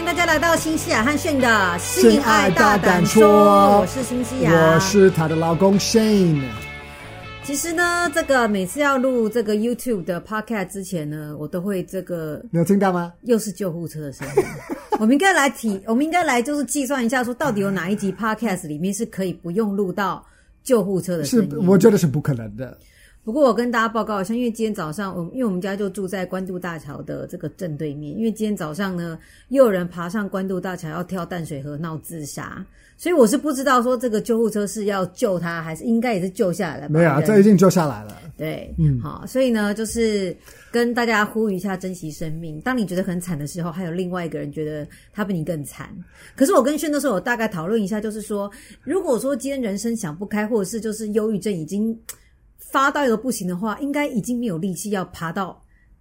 迎大家来到新西亚和 Shane 的性爱大胆说，我是新西亚，我是她的老公 Shane。其实呢，这个每次要录这个 YouTube 的 Podcast 之前呢，我都会这个，你有听到吗？又是救护车的声音。我们应该来提，我们应该来就是计算一下，说到底有哪一集 Podcast 里面是可以不用录到救护车的声音？是，我觉得是不可能的。不过我跟大家报告一下，因为今天早上，我因为我们家就住在关渡大桥的这个正对面，因为今天早上呢，又有人爬上关渡大桥要跳淡水河闹自杀，所以我是不知道说这个救护车是要救他，还是应该也是救下来了。没有啊，这已经救下来了。对，嗯，好，所以呢，就是跟大家呼吁一下，珍惜生命。当你觉得很惨的时候，还有另外一个人觉得他比你更惨。可是我跟轩的时候，我大概讨论一下，就是说，如果说今天人生想不开，或者是就是忧郁症已经。发到一个不行的话，应该已经没有力气要爬到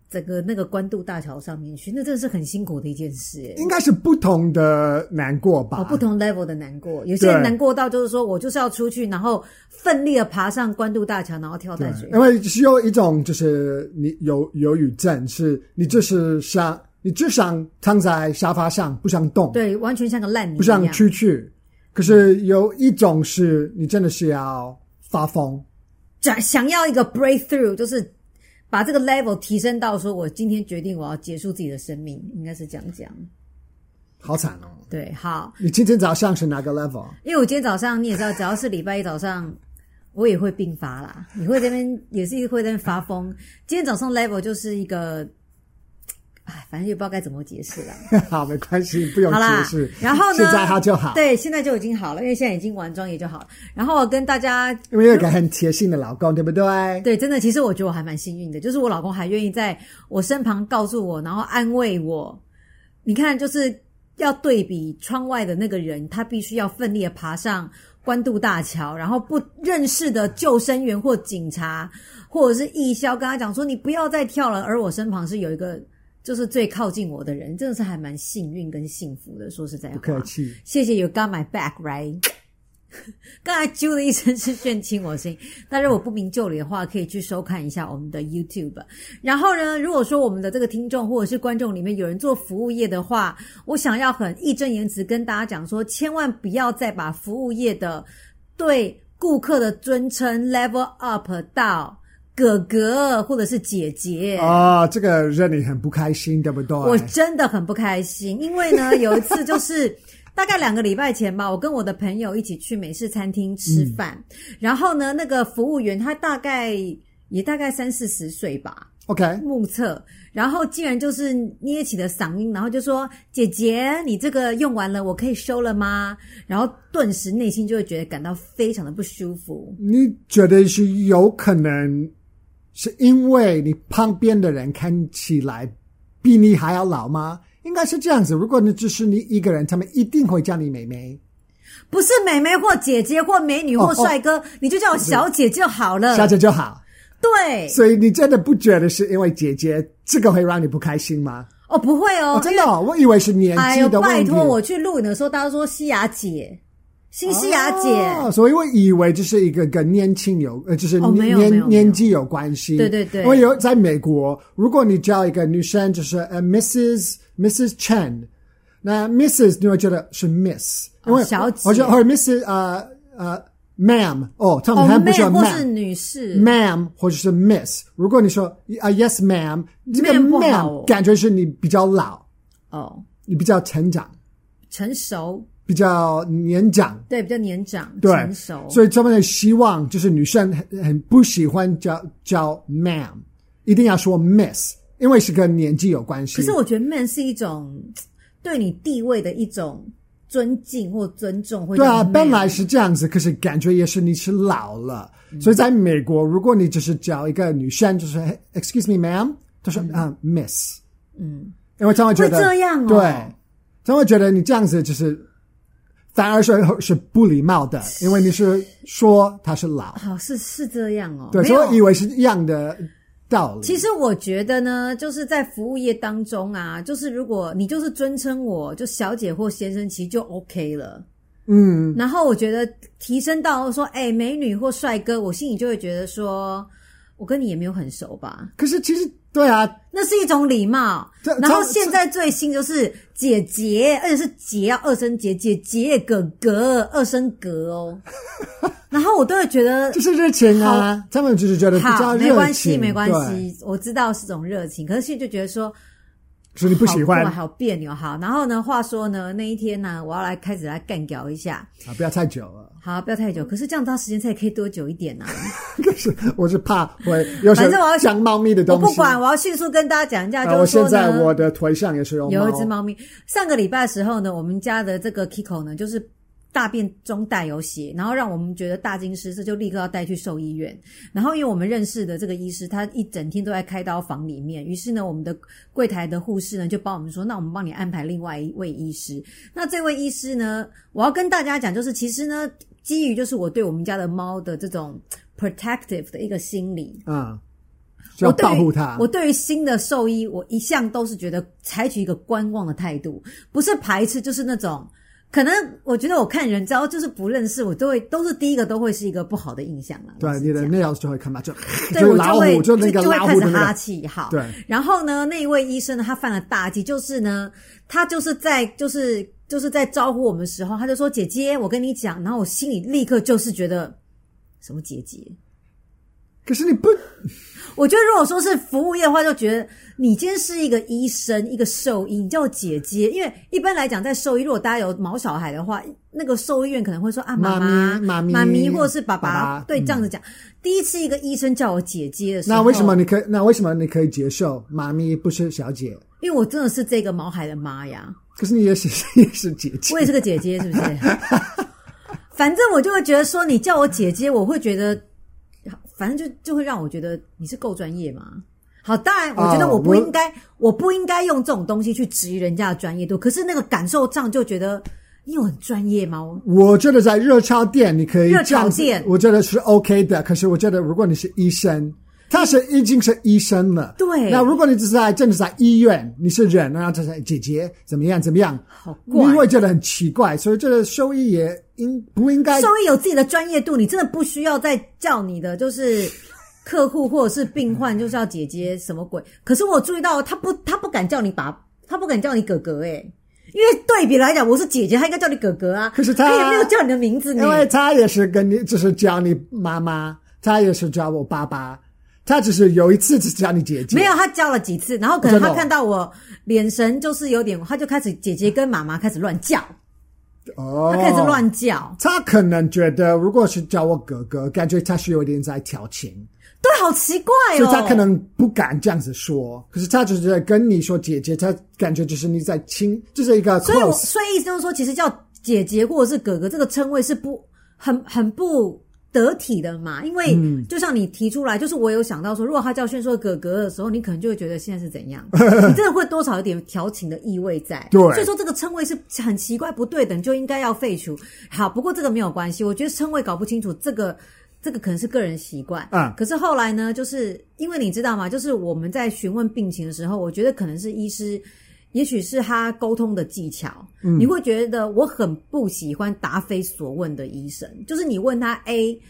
整个那个关渡大桥上面去，那真的是很辛苦的一件事。应该是不同的难过吧？哦，不同 level 的难过。有些人难过到就是说我就是要出去，然后奋力的爬上关渡大桥，然后跳淡水。因为是有一种就是你有忧郁症，是你就是想你只想躺在沙发上不想动，对，完全像个烂泥，不想出去。可是有一种是你真的是要发疯。想想要一个 breakthrough，就是把这个 level 提升到说，我今天决定我要结束自己的生命，应该是这样讲。好惨哦！对，好。你今天早上是哪个 level？因为我今天早上你也知道，只要是礼拜一早上，我也会病发啦。你会这边也是会在那边发疯。今天早上 level 就是一个。哎，反正也不知道该怎么解释了。好，没关系，不用解释。然后呢，现在它就好。对，现在就已经好了，因为现在已经完妆也就好了。然后我跟大家，因为有一个很贴心的老公，对不对？对，真的，其实我觉得我还蛮幸运的，就是我老公还愿意在我身旁告诉我，然后安慰我。你看，就是要对比窗外的那个人，他必须要奋力的爬上关渡大桥，然后不认识的救生员或警察或者是义消跟他讲说：“你不要再跳了。”而我身旁是有一个。就是最靠近我的人，真的是还蛮幸运跟幸福的。说实在话，不客气。谢谢 You got my back, right？刚才啾的一声是炫亲我声音，但是我不明就里的话，可以去收看一下我们的 YouTube。然后呢，如果说我们的这个听众或者是观众里面有人做服务业的话，我想要很义正言辞跟大家讲说，千万不要再把服务业的对顾客的尊称 level up 到。哥哥或者是姐姐啊、哦，这个让你很不开心，对不对？我真的很不开心，因为呢，有一次就是大概两个礼拜前吧，我跟我的朋友一起去美式餐厅吃饭，嗯、然后呢，那个服务员他大概也大概三四十岁吧，OK，目测，然后竟然就是捏起了嗓音，然后就说：“姐姐，你这个用完了，我可以收了吗？”然后顿时内心就会觉得感到非常的不舒服。你觉得是有可能？是因为你旁边的人看起来比你还要老吗？应该是这样子。如果你只是你一个人，他们一定会叫你妹妹，不是妹妹或姐姐或美女或帅哥，哦哦、你就叫我小姐就好了。小姐就好。对。所以你真的不觉得是因为姐姐这个会让你不开心吗？哦，不会哦，哦真的、哦，我以为是年纪的问题。哎、拜托，我去录影的时候，大家说西雅姐。新西亚姐、哦，所以我以为这是一个跟年轻有，呃，就是年年纪有关系。对对对，我有在美国，如果你叫一个女生就是呃 Mrs. Mrs. Chen，那 Mrs. 你会觉得是 Miss，因为、哦、小姐，或者或者 Mrs. 呃呃 Ma'am，哦，他们还不说 Ma'am，或是女士，Ma'am 或者是 Miss。如果你说啊 Yes Ma'am，这个 Ma'am 感觉是你比较老哦，你比较成长、成熟。比较年长，对，比较年长，对，成熟，所以他们的希望就是女生很很不喜欢叫叫 ma'am，一定要说 miss，因为是跟年纪有关系。可是我觉得 man 是一种对你地位的一种尊敬或尊重，会。对啊，本来是这样子，可是感觉也是你是老了。嗯、所以在美国，如果你只是叫一个女生，就是 excuse me ma'am，她说啊、嗯 uh, miss，嗯，因为他们会觉得会这样哦，对，他们会觉得你这样子就是。反而是是不礼貌的，因为你是说他是老，好是是这样哦。对，所以我以为是一样的道理。其实我觉得呢，就是在服务业当中啊，就是如果你就是尊称我就小姐或先生，其实就 OK 了。嗯，然后我觉得提升到说，哎，美女或帅哥，我心里就会觉得说，我跟你也没有很熟吧。可是其实对啊，那是一种礼貌。然后现在最新就是姐姐，而且是姐要二声姐姐姐哥哥二声格哦。然后我都会觉得就是热情啊，他们就是觉得比较热情。没关系，没关系，我知道是种热情，可是现在就觉得说。是你不喜欢，好别扭好。然后呢，话说呢，那一天呢，我要来开始来干掉一下啊，不要太久了。好，不要太久。可是这样，它时间才可以多久一点呢？可是我是怕会有，反正我要讲猫咪的东西。我不管，我要迅速跟大家讲一下，就是现在我的腿上也是有有一只猫咪。上个礼拜的时候呢，我们家的这个 Kiko 呢，就是。大便中带有血，然后让我们觉得大惊失色，就立刻要带去兽医院。然后因为我们认识的这个医师，他一整天都在开刀房里面。于是呢，我们的柜台的护士呢就帮我们说：“那我们帮你安排另外一位医师。”那这位医师呢，我要跟大家讲，就是其实呢，基于就是我对我们家的猫的这种 protective 的一个心理啊，就要保护它。我对于新的兽医，我一向都是觉得采取一个观望的态度，不是排斥，就是那种。可能我觉得我看人，只要就是不认识，我都会都是第一个都会是一个不好的印象了。对，你的 nails 就会看到，就对我就会就那个就会开始哈气。哈，对。然后呢，那一位医生呢，他犯了大忌，就是呢，他就是在就是就是在招呼我们的时候，他就说：“姐姐，我跟你讲。”然后我心里立刻就是觉得什么姐姐？可是你不。我觉得，如果说是服务业的话，就觉得你今天是一个医生，一个兽医，你叫我姐姐。因为一般来讲，在兽医，如果大家有毛小孩的话，那个兽医院可能会说啊，妈妈、妈咪、妈咪，或者是爸爸，爸爸对，这样子讲。嗯、第一次一个医生叫我姐姐的时候，那为什么你可以？那为什么你可以接受妈咪不是小姐？因为我真的是这个毛孩的妈呀。可是你也是 也是姐姐，我也是个姐姐，是不是？反正我就会觉得说，你叫我姐姐，我会觉得。反正就就会让我觉得你是够专业嘛。好，当然我觉得我不应该，哦、我，我不应该用这种东西去质疑人家的专业度。可是那个感受上就觉得你有很专业吗？我觉得在热炒店你可以热炒店我觉得是 OK 的。可是我觉得如果你是医生。他是已经是医生了，对。那如果你只是在真的是在医院，你是人，然后他说姐姐怎么样怎么样，好怪，你会觉得很奇怪。所以这个兽医也应不应该？兽医有自己的专业度，你真的不需要再叫你的就是客户或者是病患就是要姐姐什么鬼？可是我注意到他不，他不敢叫你爸，他不敢叫你哥哥诶，因为对比来讲，我是姐姐，他应该叫你哥哥啊。可是他，他也没有叫你的名字，因为他也是跟你，就是叫你妈妈，他也是叫我爸爸。他只是有一次只叫你姐姐，没有，他叫了几次，然后可能他看到我眼神就是有点，他就开始姐姐跟妈妈开始乱叫，哦，他开始乱叫，他可能觉得如果是叫我哥哥，感觉他是有点在调情，对，好奇怪哦，所以他可能不敢这样子说，可是他只是在跟你说姐姐，他感觉就是你在亲，就是一个所以我所以意思就是说，其实叫姐姐或者是哥哥这个称谓是不很很不。得体的嘛，因为就像你提出来，嗯、就是我有想到说，如果他叫炫硕哥哥的时候，你可能就会觉得现在是怎样，你真的会多少有点调情的意味在。对，所以说这个称谓是很奇怪不对等，就应该要废除。好，不过这个没有关系，我觉得称谓搞不清楚，这个这个可能是个人习惯嗯。可是后来呢，就是因为你知道吗？就是我们在询问病情的时候，我觉得可能是医师。也许是他沟通的技巧，嗯，你会觉得我很不喜欢答非所问的医生。就是你问他 A，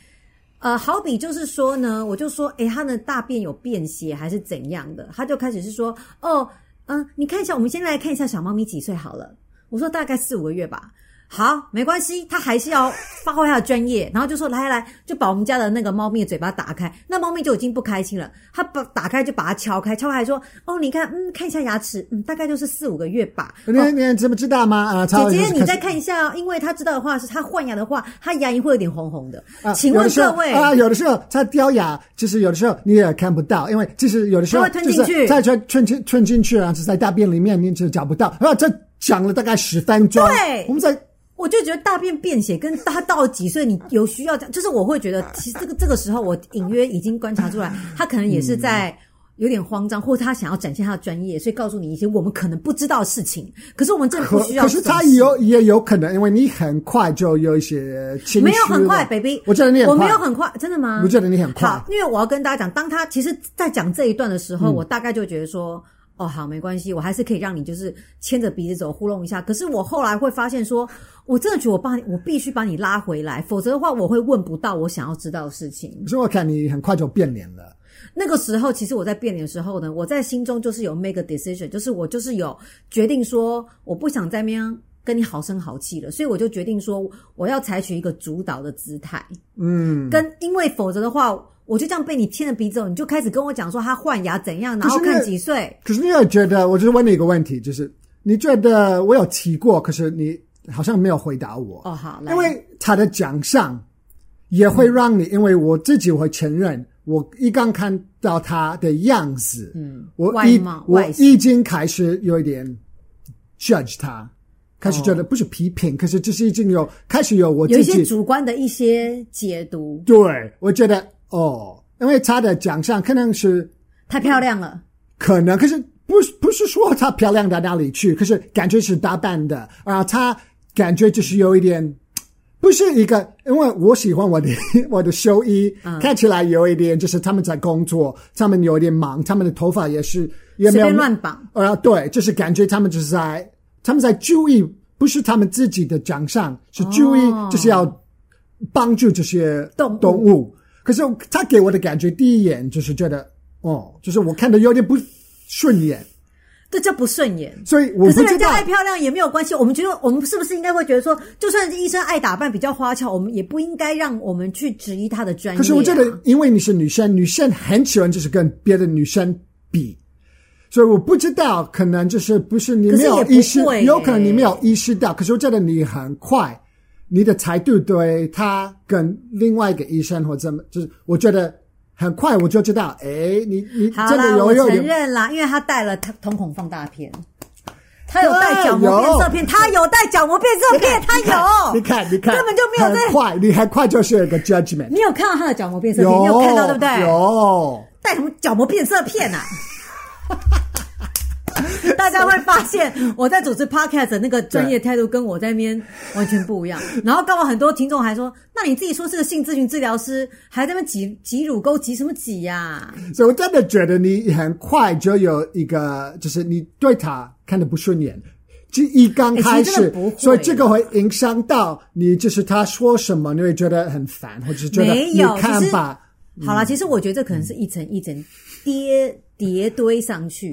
呃，好比就是说呢，我就说，诶，他的大便有便血还是怎样的？他就开始是说，哦，嗯，呃，你看一下，我们先来看一下小猫咪几岁好了。我说大概四五个月吧。好，没关系，他还是要发挥他的专业，然后就说来来来，就把我们家的那个猫咪的嘴巴打开，那猫咪就已经不开心了。他把打开就把它敲开，敲开说：“哦，你看，嗯，看一下牙齿，嗯，大概就是四五个月吧。哦”你你怎么知道吗？啊，姐姐，你再看一下哦，因为他知道的话是他换牙的话，他牙龈会有点红红的。啊，请问各位啊，有的时候他掉牙，就是有的时候你也看不到，因为就是有的时候会吞进去，再吞吞进吞进去啊，是在大便里面，你就找不到。啊，这讲了大概十分钟，对，我们在。我就觉得大便便血跟他到了几岁，你有需要讲，就是我会觉得，其实这个这个时候，我隐约已经观察出来，他可能也是在有点慌张，或者他想要展现他的专业，所以告诉你一些我们可能不知道的事情。可是我们真的不需要。可是他有也有可能，因为你很快就有一些情绪。没有很快，baby。我觉得你很快。我没有很快，真的吗？我觉得你很快。好，因为我要跟大家讲，当他其实在讲这一段的时候，嗯、我大概就觉得说。哦，好，没关系，我还是可以让你就是牵着鼻子走，糊弄一下。可是我后来会发现说，说我真的觉得我把你，我必须把你拉回来，否则的话，我会问不到我想要知道的事情。可是我看你很快就变脸了。那个时候，其实我在变脸的时候呢，我在心中就是有 make a decision，就是我就是有决定说，我不想再那样跟你好声好气了，所以我就决定说，我要采取一个主导的姿态。嗯，跟因为否则的话，我就这样被你牵着鼻子走，你就开始跟我讲说他换牙怎样，然后看几岁。可是你也觉得，我就是问你一个问题，就是你觉得我有提过，可是你好像没有回答我。哦，好，因为他的奖项也会让你，嗯、因为我自己会承认。我一刚看到他的样子，嗯，我一我已经开始有一点 judge 他，开始觉得不是批评，哦、可是就是已经有开始有我自己有一些主观的一些解读。对，我觉得哦，因为他的长相可能是太漂亮了，可能可是不是不是说他漂亮到哪里去，可是感觉是打扮的，然后他感觉就是有一点。不是一个，因为我喜欢我的 我的修衣，嗯、看起来有一点，就是他们在工作，他们有一点忙，他们的头发也是也没有乱绑。呃，对，就是感觉他们就是在他们在注意，不是他们自己的长相，是注意就是要帮助这些动动物。动物。可是他给我的感觉，第一眼就是觉得，哦，就是我看的有点不顺眼。这叫不顺眼，所以可是人家爱漂亮也没有关系。我们觉得，我们是不是应该会觉得说，就算是医生爱打扮比较花俏，我们也不应该让我们去质疑他的专业啊。可是我觉得，因为你是女生，女生很喜欢就是跟别的女生比，所以我不知道，可能就是不是你没有意识，欸、有可能你没有意识到。可是我觉得你很快，你的态度对他跟另外一个医生或者怎么，就是我觉得。很快我就知道，哎，你你真的有有我承认啦，因为他带了他瞳孔放大片，他有带角膜变色片，他有带角膜变色片，他有，你看你看，根本就没有在快，你很快就是一个 judgment，你有看到他的角膜变色片，你有看到对不对？有带什么角膜变色片啊？大家会发现我在主持 podcast 的那个专业态度跟我在那边完全不一样。然后刚好很多听众还说：“那你自己说是个性咨询治疗师，还在那边挤挤乳沟，挤什么挤呀？”所以我真的觉得你很快就有一个，就是你对他看的不顺眼，就一刚开始，所以这个会影响到你，就是他说什么你会觉得很烦，或者是觉得你看吧。好了，其实我觉得这可能是一层一层叠叠堆上去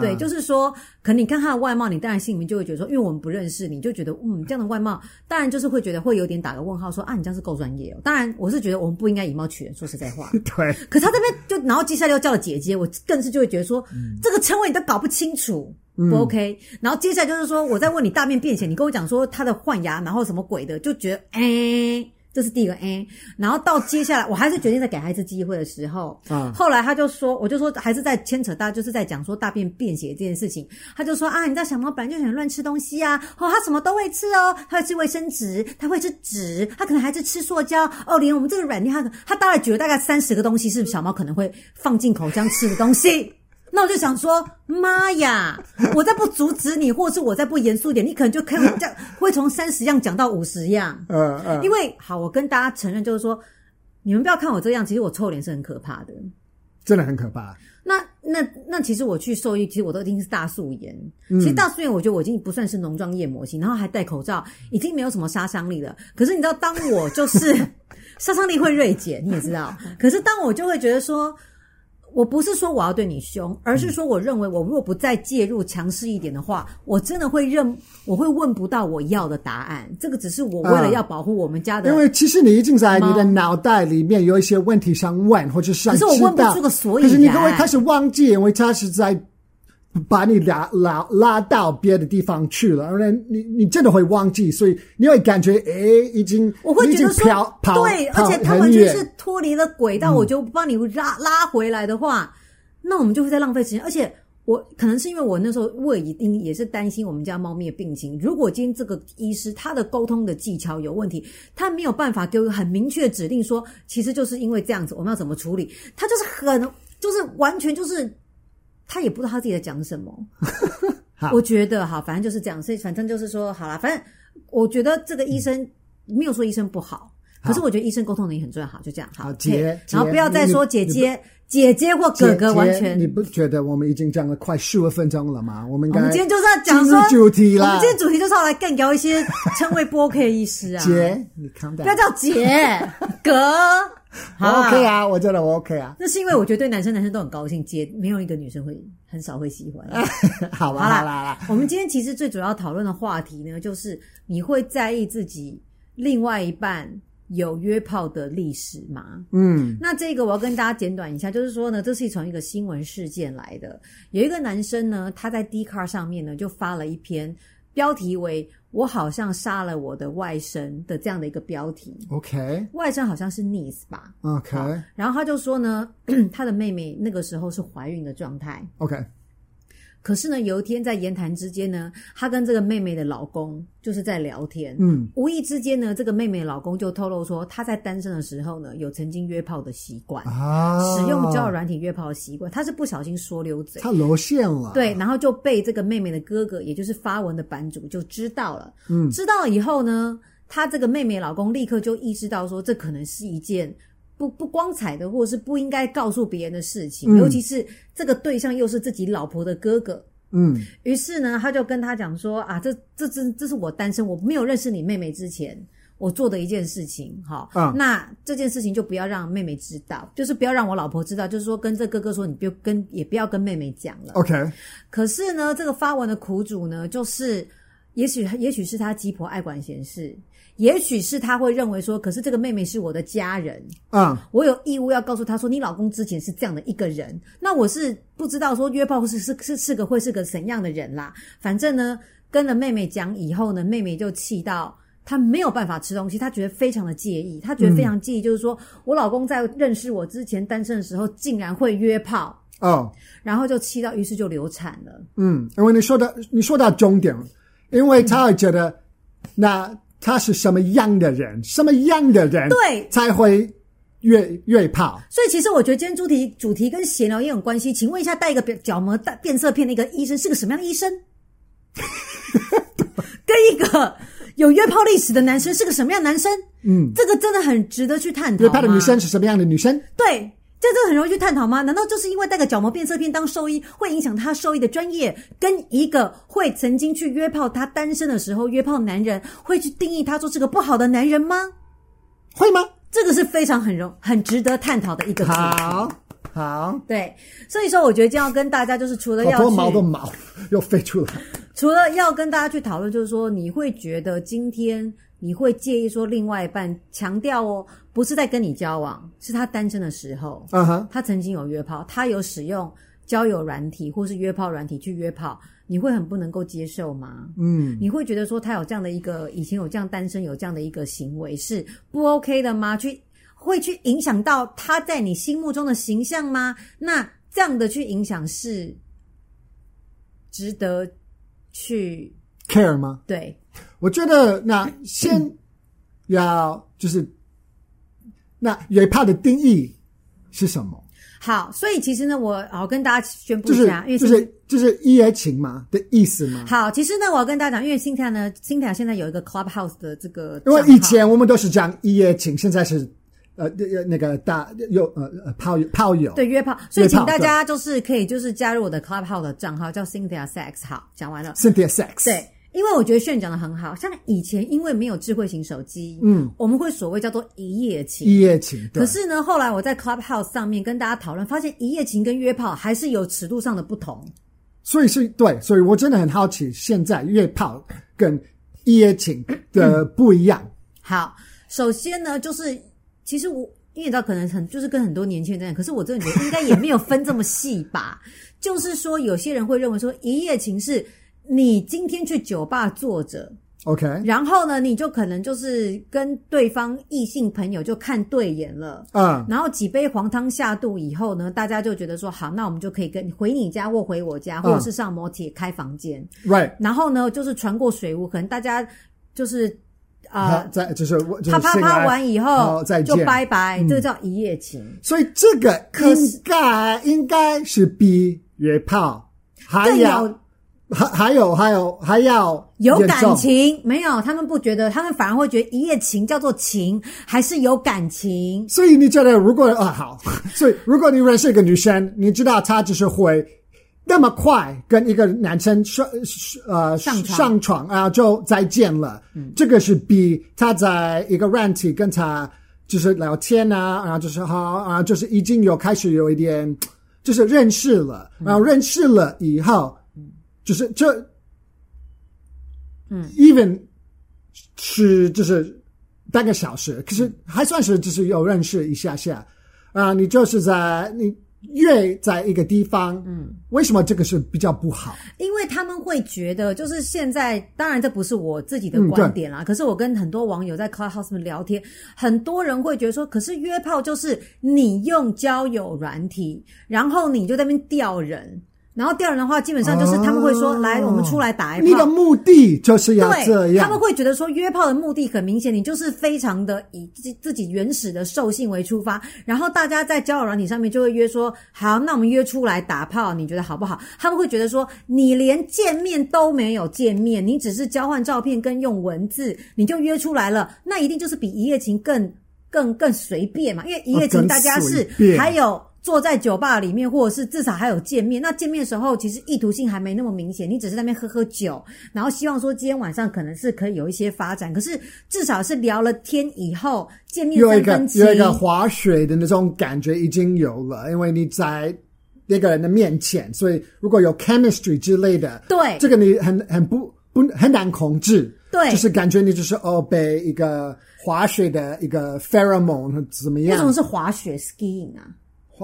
对，就是说，可能你看他的外貌，你当然心里面就会觉得说，因为我们不认识你，就觉得，嗯，这样的外貌，当然就是会觉得会有点打个问号，说啊，你这样是够专业哦。当然，我是觉得我们不应该以貌取人，说实在话。对。可是他这边就，然后接下来又叫了姐姐，我更是就会觉得说，嗯、这个称谓你都搞不清楚，不 OK。嗯、然后接下来就是说，我在问你大便便前，你跟我讲说他的换牙，然后什么鬼的，就觉得，哎、欸。这是第一个 A，然后到接下来，我还是决定再给他一次机会的时候，啊，后来他就说，我就说还是在牵扯大，就是在讲说大便便血这件事情，他就说啊，你知道小猫本来就喜欢乱吃东西啊，哦，它什么都会吃哦，它会吃卫生纸，它会吃纸，它可能还是吃塑胶，哦，连我们这个软垫，它它大概举了大概三十个东西，是小猫可能会放进口这样吃的东西。那我就想说，妈呀！我再不阻止你，或者是我再不严肃点，你可能就可以 这样，会从三十样讲到五十样。嗯嗯。因为好，我跟大家承认，就是说，你们不要看我这样，其实我臭脸是很可怕的，真的很可怕。那那那，其实我去兽医，其实我都一定是大素颜。其实大素颜，我觉得我已经不算是浓妆艳抹型，然后还戴口罩，已经没有什么杀伤力了。可是你知道，当我就是 杀伤力会锐减，你也知道。可是当我就会觉得说。我不是说我要对你凶，而是说我认为我如果不再介入强势一点的话，我真的会认，我会问不到我要的答案。这个只是我为了要保护我们家的、嗯。因为其实你已经在你的脑袋里面有一些问题想问，或者是想知道。可是我问不出个所以然。可是你都会开始忘记，因为他是在。把你拉拉拉到别的地方去了，而你你真的会忘记，所以你会感觉哎，已经我会觉得说跑对，而且他完全是脱离了轨道，我就帮你拉拉回来的话，那我们就会在浪费时间。而且我可能是因为我那时候我已经也是担心我们家猫咪的病情。如果今天这个医师他的沟通的技巧有问题，他没有办法给我很明确的指令说，其实就是因为这样子，我们要怎么处理？他就是很就是完全就是。他也不知道他自己在讲什么，我觉得哈，反正就是这样，所以反正就是说，好啦，反正我觉得这个医生、嗯、没有说医生不好，好。可是我觉得医生沟通能力很重要，好，就这样，好，姐，然后不要再说姐姐、姐姐或哥哥，完全，你不觉得我们已经讲了快十五分钟了吗？我们我们今天就是要讲说主题了，我们今天主题就是要来干掉一些称谓不 OK 的医师啊，姐，你看，不要叫姐哥。OK 啊，我觉得我 OK 啊。那是因为我觉得对男生男生都很高兴，接没有一个女生会很少会喜欢。好吧，好啦，好啦。我们今天其实最主要讨论的话题呢，就是你会在意自己另外一半有约炮的历史吗？嗯，那这个我要跟大家简短一下，就是说呢，这是从一个新闻事件来的。有一个男生呢，他在 Dcard 上面呢就发了一篇标题为“我好像杀了我的外甥”的这样的一个标题。OK，外甥好像是 niece 吧？OK，然后他就说呢，他的妹妹那个时候是怀孕的状态。OK。可是呢，有一天在言谈之间呢，她跟这个妹妹的老公就是在聊天，嗯，无意之间呢，这个妹妹的老公就透露说，她在单身的时候呢，有曾经约炮的习惯，啊，使用交友软体约炮的习惯，她是不小心说溜嘴，她露馅了，对，然后就被这个妹妹的哥哥，也就是发文的版主就知道了，嗯，知道了以后呢，她这个妹妹老公立刻就意识到说，这可能是一件。不不光彩的，或者是不应该告诉别人的事情，嗯，尤其是这个对象又是自己老婆的哥哥。嗯，于是呢，他就跟他讲说啊，这这这这是我单身，我没有认识你妹妹之前，我做的一件事情，哈，啊，那这件事情就不要让妹妹知道，就是不要让我老婆知道，就是说跟这哥哥说，你不要跟也不要跟妹妹讲了。OK。可是呢，这个发文的苦主呢，就是也许也许是他鸡婆爱管闲事。也许是他会认为说，可是这个妹妹是我的家人，啊、嗯，我有义务要告诉她说，你老公之前是这样的一个人。那我是不知道说约炮是是是是个会是个怎样的人啦。反正呢，跟了妹妹讲以后呢，妹妹就气到她没有办法吃东西，她觉得非常的介意，她觉得非常介意，就是说、嗯、我老公在认识我之前单身的时候，竟然会约炮哦，然后就气到，于是就流产了。嗯，因为你说的你说到重点，因为他会觉得、嗯、那。他是什么样的人？什么样的人对才会约约炮？所以其实我觉得今天主题主题跟闲聊也有关系。请问一下，带一个角膜带变色片的一个医生是个什么样的医生？跟一个有约炮历史的男生是个什么样的男生？嗯，这个真的很值得去探讨。约炮的女生是什么样的女生？对。这这很容易去探讨吗？难道就是因为带个角膜变色片当兽医，会影响他兽医的专业？跟一个会曾经去约炮，他单身的时候约炮男人，会去定义他做是个不好的男人吗？会吗？这个是非常很容很值得探讨的一个题。好，好，对，所以说我觉得今天要跟大家就是除了要多毛的毛又飞出来，除了要跟大家去讨论，就是说你会觉得今天。你会介意说另外一半强调哦，不是在跟你交往，是他单身的时候，嗯哼，他曾经有约炮，他有使用交友软体或是约炮软体去约炮，你会很不能够接受吗？嗯，你会觉得说他有这样的一个以前有这样单身有这样的一个行为是不 OK 的吗？去会去影响到他在你心目中的形象吗？那这样的去影响是值得去 care 吗？对。我觉得那先要就是那约炮的定义是什么？好，所以其实呢，我我跟大家宣布一下，就是、因为就是就是一夜情嘛的意思嘛。好，其实呢，我要跟大家讲，因为 Cynthia 呢，Cynthia 现在有一个 Clubhouse 的这个，因为以前我们都是讲一夜情，现在是呃那个大有呃呃炮友炮友对约炮，所以请大家就是可以就是加入我的 Clubhouse 的账号，叫 Cynthia Sex。好，讲完了，Cynthia Sex 对。因为我觉得炫讲的很好，像以前因为没有智慧型手机，嗯，我们会所谓叫做一夜情，一夜情。可是呢，后来我在 Clubhouse 上面跟大家讨论，发现一夜情跟约炮还是有尺度上的不同。所以是对，所以我真的很好奇，现在约炮跟一夜情的不一样。嗯。好，首先呢，就是其实我因为你知道，可能很就是跟很多年轻人这样，可是我真的觉得应该也没有分这么细吧。就是说，有些人会认为说一夜情是。你今天去酒吧坐着，OK，然后呢，你就可能就是跟对方异性朋友就看对眼了，嗯，然后几杯黄汤下肚以后呢，大家就觉得说好，那我们就可以跟回你家或回我家，或者是上摩铁开房间，Right，然后呢，就是传过水屋，可能，大家就是啊，在就是啪啪啪完以后就拜拜，这个叫一夜情。所以这个应该应该是比约炮还要。还还有还有还要有感情没有？他们不觉得，他们反而会觉得一夜情叫做情，还是有感情。所以你觉得，如果啊好，所以如果你认识一个女生，你知道她就是会那么快跟一个男生上呃上床上床啊就再见了。嗯，这个是比他在一个软体跟他就是聊天啊，然后就是好啊，就是已经有开始有一点就是认识了，然后认识了以后，嗯、就是这嗯，even 是就是半个小时，可是还算是就是有认识一下下啊，你就是在你。越在一个地方，嗯，为什么这个是比较不好？因为他们会觉得，就是现在，当然这不是我自己的观点啦。嗯、可是我跟很多网友在 Clubhouse 聊天，很多人会觉得说，可是约炮就是你用交友软体，然后你就在那边钓人。然后钓人的话，基本上就是他们会说：“哦、来，我们出来打一炮。”你的目的就是要这样。对，他们会觉得说，约炮的目的很明显，你就是非常的以自己自己原始的兽性为出发。然后大家在交友软体上面就会约说：“好，那我们约出来打炮，你觉得好不好？”他们会觉得说：“你连见面都没有见面，你只是交换照片跟用文字，你就约出来了，那一定就是比一夜情更更更随便嘛？因为一夜情大家是还有。”坐在酒吧里面，或者是至少还有见面。那见面的时候，其实意图性还没那么明显，你只是在那边喝喝酒，然后希望说今天晚上可能是可以有一些发展。可是至少是聊了天以后见面三分情，有一个有一个划水的那种感觉已经有了，因为你在那个人的面前，所以如果有 chemistry 之类的，对这个你很很不不很难控制，对，就是感觉你就是哦被一个滑雪的一个 pheromone 怎么样？为什么是滑雪 skiing 啊？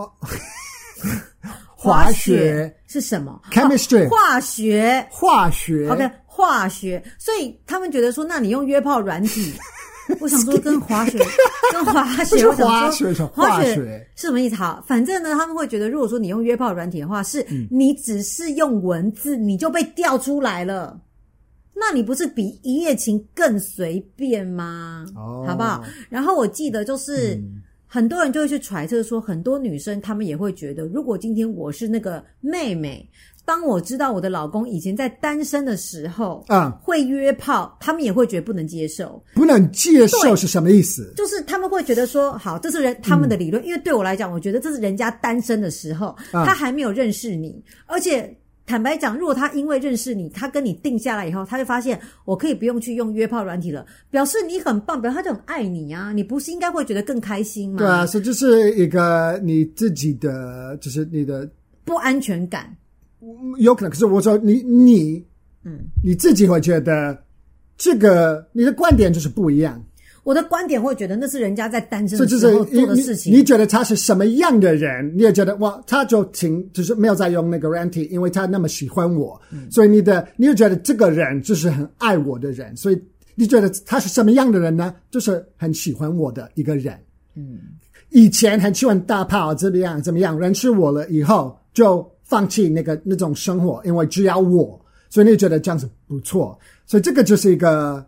滑滑雪是什么？Chemistry 化学化学 OK 化学，所以他们觉得说，那你用约炮软体，我想说跟滑雪跟滑雪，我想说滑雪是什么意思？好，反正呢，他们会觉得，如果说你用约炮软体的话，是你只是用文字你就被调出来了，那你不是比一夜情更随便吗？哦，好不好？然后我记得就是。很多人就会去揣测说，很多女生她们也会觉得，如果今天我是那个妹妹，当我知道我的老公以前在单身的时候，啊，会约炮，她们也会觉得不能接受。不能接受是什么意思？就是他们会觉得说，好，这是人他们的理论，嗯，因为对我来讲，我觉得这是人家单身的时候，啊，他还没有认识你，而且。坦白讲，如果他因为认识你，他跟你定下来以后，他就发现我可以不用去用约炮软体了，表示你很棒，表示他就很爱你啊！你不是应该会觉得更开心吗？对啊，所以就是一个你自己的，就是你的不安全感，有可能。可是我说你你嗯，你自己会觉得这个你的观点就是不一样。我的观点会觉得那是人家在单身的时候做的事情。你，你觉得他是什么样的人？你也觉得哇，他就挺就是没有在用那个软体，因为他那么喜欢我，嗯、所以你的你又觉得这个人就是很爱我的人。所以你觉得他是什么样的人呢？就是很喜欢我的一个人。嗯，以前很喜欢大炮，怎么样怎么样？认识我了以后就放弃那个那种生活，因为只要我，所以你觉得这样子不错。所以这个就是一个。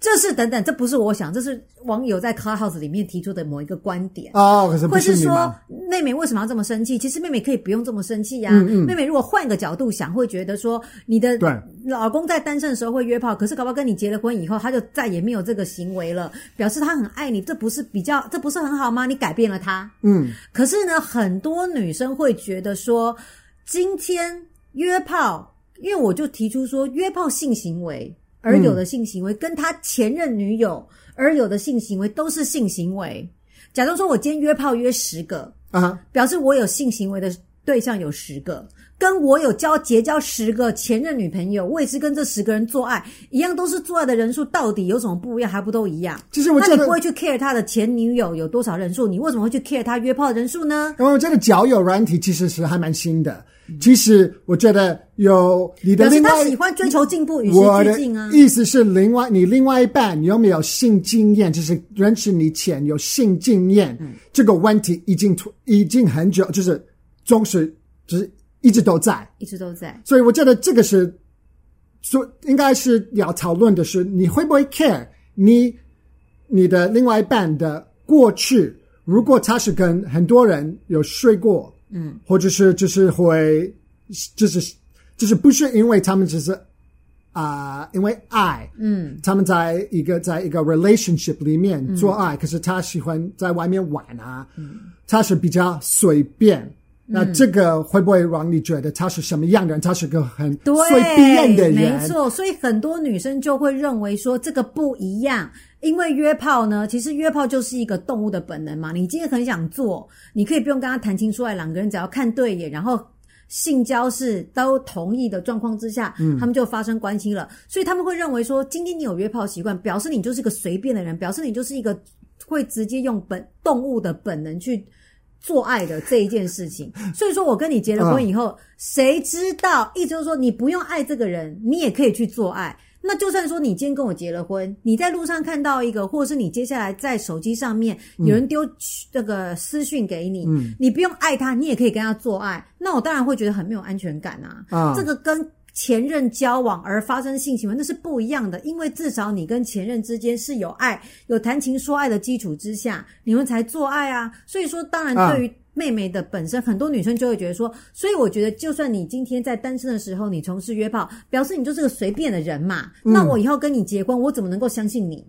这是等等，这不是我想，这是网友在 Clubhouse 里面提出的某一个观点哦。可是是？或是说妹妹为什么要这么生气？其实妹妹可以不用这么生气呀、啊。嗯嗯。妹妹如果换个角度想，会觉得说你的老公在单身的时候会约炮，可是搞不好跟你结了婚以后，他就再也没有这个行为了，表示他很爱你，这不是比较，这不是很好吗？你改变了他。嗯。可是呢，很多女生会觉得说，今天约炮，因为我就提出说约炮性行为。而有的性行为跟他前任女友而有的性行为都是性行为。假如说我今天约炮约十个啊，表示我有性行为的对象有十个，跟我有交结交十个前任女朋友，我也是跟这十个人做爱一样，都是做爱的人数到底有什么不一样？还不都一样？其实我那你不会去 care 他的前女友有多少人数，你为什么会去 care 他约炮的人数呢？因为我觉得交友软体其实是还蛮新的。其实我觉得有你的另外，他喜欢追求进步，与时俱进啊。意思是另外你另外一半你有没有性经验？就是认识你前有性经验，嗯、这个问题已经已经很久，就是总是就是一直都在，一直都在。所以我觉得这个是说应该是要讨论的是，你会不会 care 你你的另外一半的过去？如果他是跟很多人有睡过。嗯，或者是就是会，就是就是不是因为他们只是啊、呃，因为爱，嗯，他们在一个在一个 relationship 里面做爱，嗯、可是他喜欢在外面玩啊，嗯，他是比较随便，嗯、那这个会不会让你觉得他是什么样的人？他是个很随便的人，没错，所以很多女生就会认为说这个不一样。因为约炮呢，其实约炮就是一个动物的本能嘛。你今天很想做，你可以不用跟他谈情说爱，两个人只要看对眼，然后性交是都同意的状况之下，嗯，他们就发生关系了。所以他们会认为说，今天你有约炮习惯，表示你就是一个随便的人，表示你就是一个会直接用本动物的本能去做爱的这一件事情。所以说我跟你结了婚以后，嗯，谁知道？意思就是说，你不用爱这个人，你也可以去做爱。那就算说你今天跟我结了婚，你在路上看到一个，或者是你接下来在手机上面有人丢这个私讯给你，嗯，你不用爱他，你也可以跟他做爱，那我当然会觉得很没有安全感啊。啊，这个跟前任交往而发生性行为那是不一样的，因为至少你跟前任之间是有爱、有谈情说爱的基础之下，你们才做爱啊。所以说，当然对于。妹妹的本身，很多女生就会觉得说，所以我觉得，就算你今天在单身的时候，你从事约炮，表示你就是个随便的人嘛。嗯、那我以后跟你结婚，我怎么能够相信你？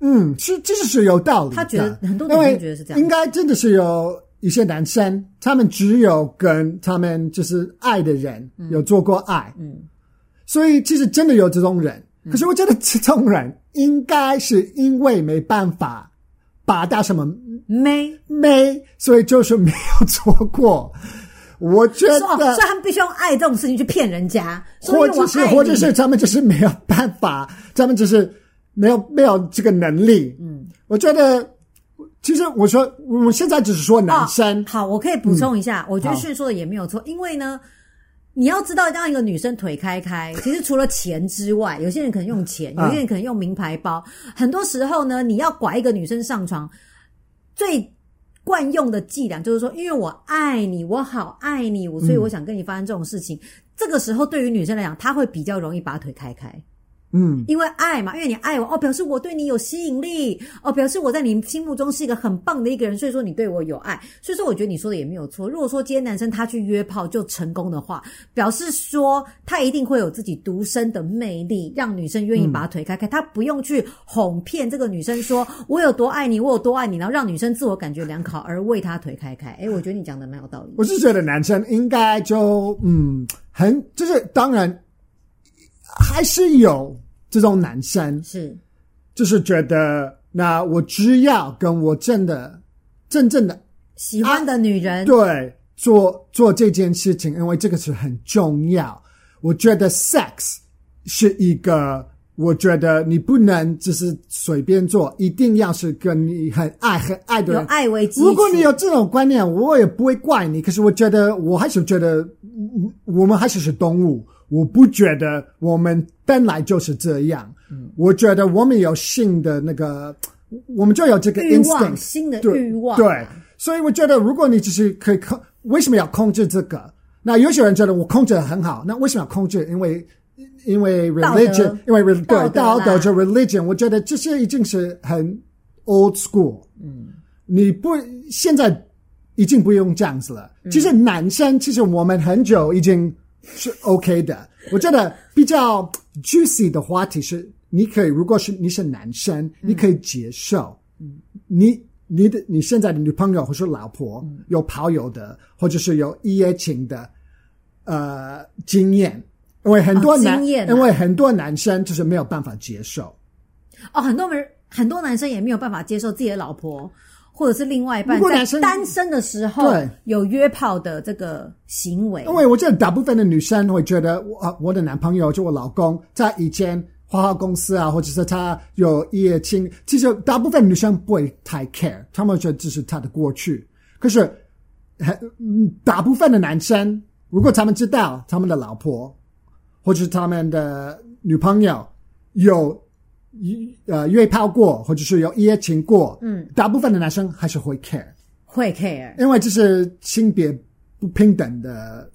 嗯，是，这是有道理。他觉得很多女生觉得是这样，应该真的是有一些男生，他们只有跟他们就是爱的人有做过爱，嗯，嗯，所以其实真的有这种人。可是我觉得这种人应该是因为没办法把大什么。没没，所以就是没有做过。我觉得，所以他们必须用爱这种事情去骗人家，或者是或者是他们就是没有办法，他们就是没有没有这个能力。嗯，我觉得，其实我说我们现在只是说男生。哦、好，我可以补充一下，嗯、我觉得迅说的也没有错，因为呢。你要知道，让一个女生腿开开，其实除了钱之外，有些人可能用钱，有些人可能用名牌包。很多时候呢，你要拐一个女生上床，最惯用的伎俩就是说，因为我爱你，我好爱你，我所以我想跟你发生这种事情。嗯、这个时候，对于女生来讲，她会比较容易把腿开开。嗯，因为爱嘛，因为你爱我哦，表示我对你有吸引力哦，表示我在你心目中是一个很棒的一个人，所以说你对我有爱，所以说我觉得你说的也没有错。如果说今天男生他去约炮就成功的话，表示说他一定会有自己独身的魅力，让女生愿意把腿开开，嗯、他不用去哄骗这个女生说我有多爱你，我有多爱你，然后让女生自我感觉良好而为他腿开开。哎，我觉得你讲的蛮有道理。我是觉得男生应该就嗯，很就是当然。还是有这种男生是，就是觉得那我只要跟我真的、真正的喜欢的女人、啊、对做做这件事情，因为这个是很重要。我觉得 sex 是一个，我觉得你不能只是随便做，一定要是跟你很爱、很爱的人，有爱为基。如果你有这种观念，我也不会怪你。可是我觉得，我还是觉得，我们还是是动物。我不觉得我们本来就是这样。嗯，我觉得我们有性的那个，我们就有这个 instinct，性的欲望。对，所以我觉得，如果你只是可以控，为什么要控制这个？那有些人觉得我控制得很好，那为什么要控制？因为因为 religion，因为对道德就 religion，我觉得这些已经是很 old school。嗯，你不现在已经不用这样子了。其实男生，其实我们很久已经。是 OK 的，我觉得比较 juicy 的话题是，你可以，如果是你是男生，你可以接受，嗯，你你的你现在的女朋友或是老婆有跑友的，或者是有一夜情的，呃，经验，因为很多男，因为很多男生就是没有办法接受，哦，很多人很多男生也没有办法接受自己的老婆。或者是另外一半在单身的时候有约炮的这个行为，因为我觉得大部分的女生会觉得，我我的男朋友就我老公在以前花花公司啊，或者是他有一夜情，其实大部分女生不会太 care，他们觉得这是他的过去。可是，大部分的男生，如果他们知道他们的老婆或者是他们的女朋友有。一呃，约炮过，或者是有一夜情过，嗯，大部分的男生还是会 care，会 care，因为这是性别不平等的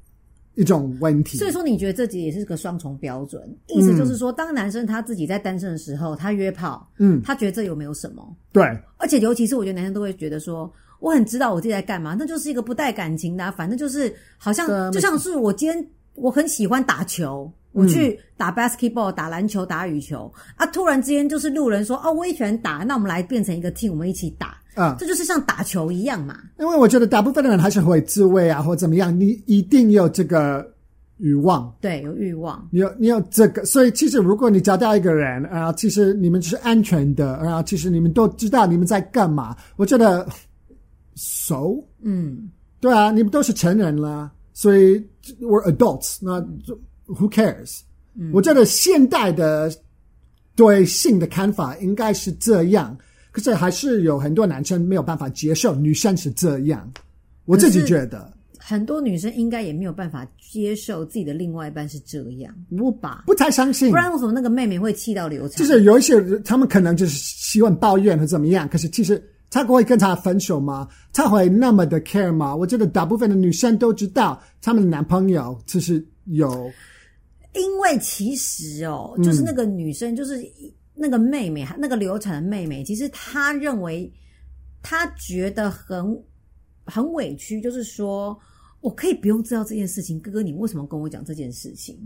一种问题。所以说，你觉得自己也是个双重标准？意思就是说，嗯、当男生他自己在单身的时候，他约炮，嗯，他觉得这有没有什么？对，而且尤其是我觉得男生都会觉得说，我很知道我自己在干嘛，那就是一个不带感情的、啊，反正就是好像就像是我今天我很喜欢打球。我去打 basketball，打篮球，打羽球啊！突然之间就是路人说：“哦，我也喜欢打，那我们来变成一个 team，我们一起打。”啊，这就是像打球一样嘛。因为我觉得大部分的人还是会自慰啊，或怎么样，你一定有这个欲望，对，有欲望，你有你有这个，所以其实如果你找到一个人，啊，其实你们是安全的，然后其实你们都知道你们在干嘛，我觉得，so，嗯，对啊，你们都是成人了，所以 we're adults，那 who cares？嗯，我觉得现代的对性的看法应该是这样，可是还是有很多男生没有办法接受女生是这样，我自己觉得。很多女生应该也没有办法接受自己的另外一半是这样，不吧？不太相信，不然为什么那个妹妹会气到流产？就是有一些人，他们可能就是喜欢抱怨或怎么样，可是其实他会跟他分手吗？他会那么的 care 吗？我觉得大部分的女生都知道，他们的男朋友其实有，因为其实哦，就是那个女生，就是那个妹妹，嗯、那个流产的妹妹，其实她认为，她觉得很很委屈，就是说。我可以不用知道这件事情，哥哥，你为什么跟我讲这件事情？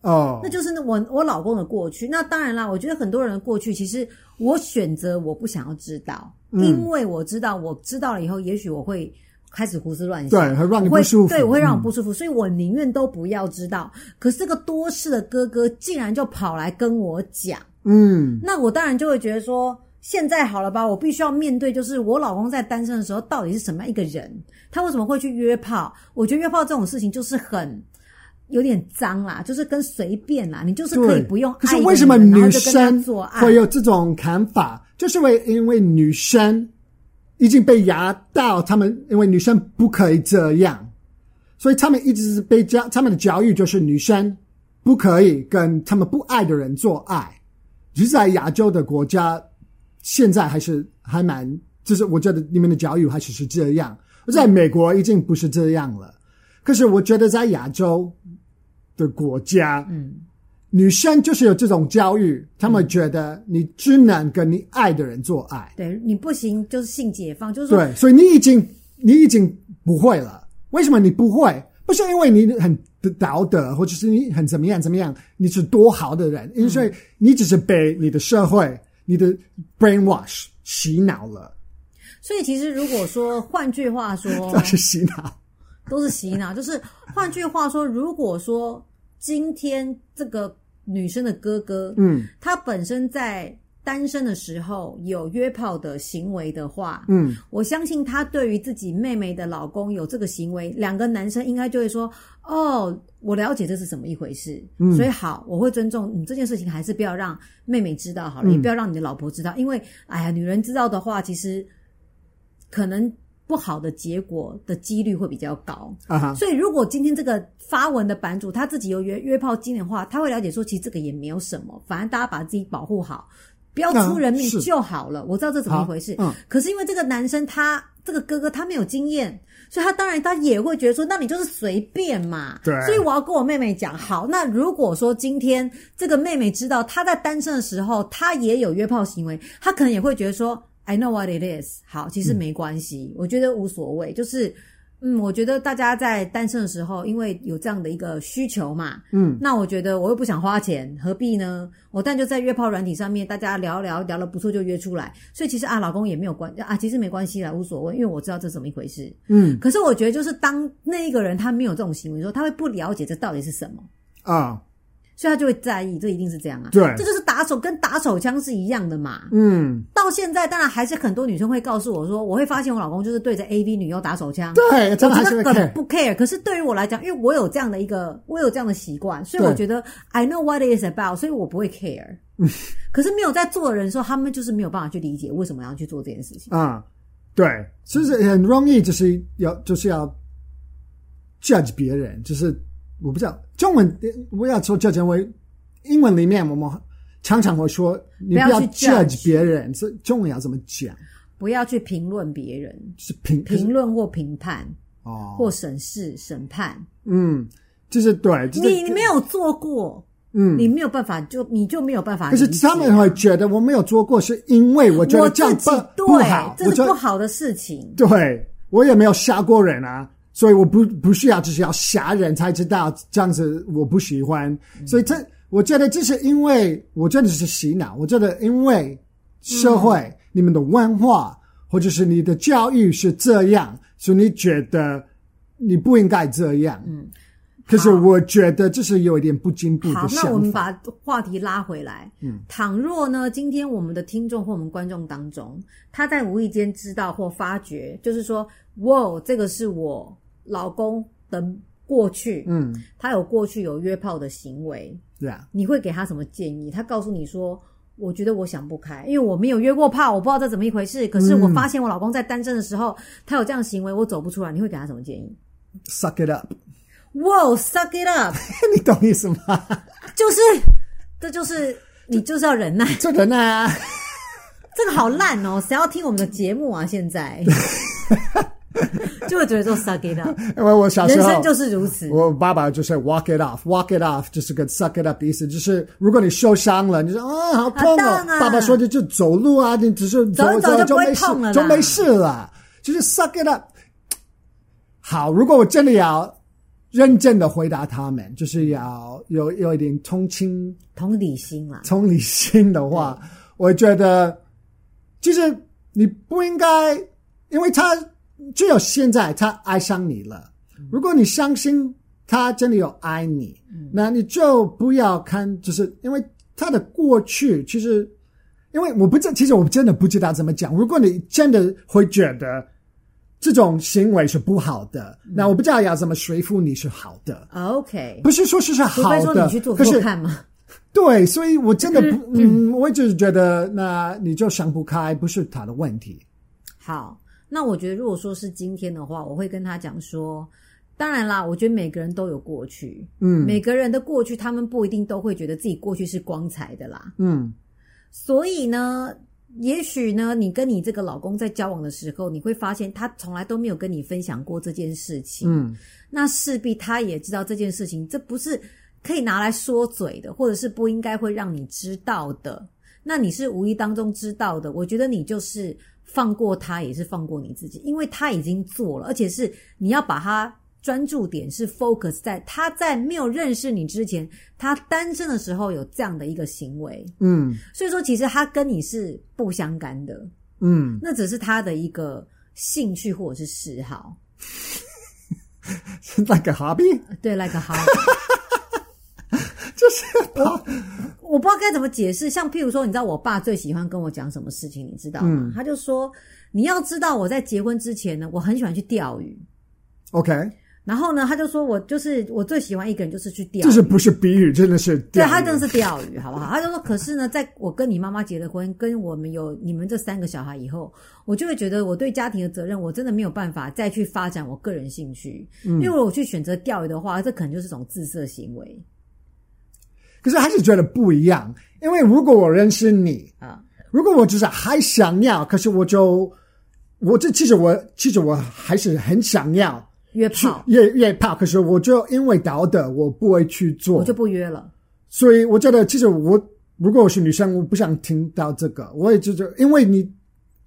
哦，oh. 那就是我我老公的过去。那当然啦，我觉得很多人的过去，其实我选择我不想要知道，嗯、因为我知道，我知道了以后，也许我会开始胡思乱想，对，会让你不舒服，对，我会让我不舒服，嗯、所以我宁愿都不要知道。可是这个多事的哥哥竟然就跑来跟我讲，嗯，那我当然就会觉得说。现在好了吧，我必须要面对，就是我老公在单身的时候到底是什么样一个人？他为什么会去约炮？我觉得约炮这种事情就是很有点脏啦，就是跟随便啦，你就是可以不用爱。可是为什么女生会有这种看法？就是为因为女生已经被压到，他们因为女生不可以这样，所以他们一直是被教，他们的教育就是女生不可以跟他们不爱的人做爱，就是在亚洲的国家。现在还是还蛮，就是我觉得你们的教育还是是这样。在美国已经不是这样了，可是我觉得在亚洲的国家，嗯，女生就是有这种教育，他们觉得你只能跟你爱的人做爱，对，你不行就是性解放，就是说，对，所以你已经你已经不会了。为什么你不会？不是因为你很道德，或者是你很怎么样怎么样，你是多好的人，因为你只是被你的社会。你的 brainwash 洗脑了，所以其实如果说，换句话说，那是洗脑，都是洗脑。就是换句话说，如果说今天这个女生的哥哥，嗯，他本身在单身的时候有约炮的行为的话，嗯，我相信他对于自己妹妹的老公有这个行为，两个男生应该就会说，哦。我了解这是怎么一回事，嗯，所以好，我会尊重你这件事情，还是不要让妹妹知道好了，也不要让你的老婆知道，因为哎呀，女人知道的话，其实可能不好的结果的几率会比较高啊哈。所以如果今天这个发文的版主他自己有约约炮经验的话，他会了解说，其实这个也没有什么，反正大家把自己保护好，不要出人命就好了。我知道这怎么一回事，嗯，可是因为这个男生他这个哥哥他没有经验。所以他当然他也会觉得说，那你就是随便嘛。对。所以我要跟我妹妹讲，好，那如果说今天这个妹妹知道她在单身的时候，她也有约炮行为，她可能也会觉得说，I know what it is。好，其实没关系，嗯、我觉得无所谓，就是。嗯，我觉得大家在单身的时候，因为有这样的一个需求嘛，嗯，那我觉得我又不想花钱，何必呢？我但就在约炮软体上面，大家聊聊聊了不错就约出来，所以其实啊，老公也没有关啊，其实没关系啦，无所谓，因为我知道这是怎么一回事，嗯。可是我觉得，就是当那一个人他没有这种行为的时候，他会不了解这到底是什么啊。所以他就会在意，这一定是这样啊。对，这就是打手跟打手枪是一样的嘛。嗯，到现在当然还是很多女生会告诉我说，我会发现我老公就是对着 AV 女优打手枪。对，真的很不 care。可是对于我来讲，因为我有这样的一个，我有这样的习惯，所以我觉得 I know what it is about，所以我不会 care。嗯，可是没有在做的人说，他们就是没有办法去理解为什么要去做这件事情。啊，对，其实很容易就是要就是要 judge 别人，就是。我不知道中文，我要说叫成为英文里面，我们常常会说，你不要 judge 别人，这中文要怎么讲？不要去评论别人，是评评论或评判哦，或审视审判。嗯，就是对，就是、你没有做过，嗯，你没有办法，就你就没有办法。可是他们会觉得我没有做过，是因为我觉得这样不不好，这是不好的事情。对，我也没有杀过人啊。所以我不不需要，就是要吓人才知道这样子我不喜欢。嗯、所以这我觉得这是因为我真的是洗脑。我觉得因为社会、嗯、你们的文化或者是你的教育是这样，所以你觉得你不应该这样。嗯，可是我觉得这是有一点不进步的。好，那我们把话题拉回来。嗯，倘若呢，今天我们的听众或我们观众当中，他在无意间知道或发觉，就是说，哇，这个是我老公的过去，嗯，他有过去有约炮的行为，对啊，你会给他什么建议？他告诉你说，我觉得我想不开，因为我没有约过炮，我不知道这怎么一回事。可是我发现我老公在单身的时候，嗯、他有这样行为，我走不出来。你会给他什么建议？Suck it up。哇，suck it up！你懂意思吗？就是，这就是你就是要忍耐，就忍耐啊！这个好烂哦，谁要听我们的节目啊？现在 就会觉得说 suck it up，因为我小时候人生就是如此。我爸爸就是 walk it off，walk it off 就是个 suck it up 的意思，就是如果你受伤了，你说啊好痛哦，啊、爸爸说的就走路啊，你只是走走就没事，就没事了，就是 suck it up。好，如果我真的要。认真的回答他们，就是要有有一点同情、同理心啦。同理心的话，我觉得，其实你不应该，因为他只有现在他爱上你了。如果你相信他真的有爱你，嗯、那你就不要看，就是因为他的过去，其实，因为我不知，其实我真的不知道怎么讲。如果你真的会觉得。这种行为是不好的，嗯、那我不知道要怎么说服你是好的。OK，不是说是是好的，除非说你去做做看嘛。对，所以我真的不，嗯，嗯我就是觉得，那你就想不开，不是他的问题。好，那我觉得，如果说是今天的话，我会跟他讲说，当然啦，我觉得每个人都有过去，嗯，每个人的过去，他们不一定都会觉得自己过去是光彩的啦，嗯，所以呢。也许呢，你跟你这个老公在交往的时候，你会发现他从来都没有跟你分享过这件事情。嗯，那势必他也知道这件事情，这不是可以拿来说嘴的，或者是不应该会让你知道的。那你是无意当中知道的，我觉得你就是放过他，也是放过你自己，因为他已经做了，而且是你要把他。专注点是 focus 在他在没有认识你之前，他单身的时候有这样的一个行为，嗯，所以说其实他跟你是不相干的，嗯，那只是他的一个兴趣或者是嗜好，like a hobby，对，like a hobby，就是我我不知道该怎么解释，像譬如说，你知道我爸最喜欢跟我讲什么事情，你知道吗？嗯，他就说你要知道我在结婚之前呢，我很喜欢去钓鱼，OK。然后呢，他就说我就是我最喜欢一个人，就是去钓鱼。这是不是比喻？真的是钓鱼。对，他真的是钓鱼，好不好？他就说，可是呢，在我跟你妈妈结了婚，跟我们有你们这三个小孩以后，我就会觉得我对家庭的责任，我真的没有办法再去发展我个人兴趣。嗯，因为我去选择钓鱼的话，这可能就是种自私行为。可是还是觉得不一样，因为如果我认识你啊，如果我就是还想要，可是我就我这其实我其实我还是很想要。约炮，约约炮，可是我就因为道德，我不会去做，我就不约了。所以我觉得，其实我如果我是女生，我不想听到这个。我也就是因为你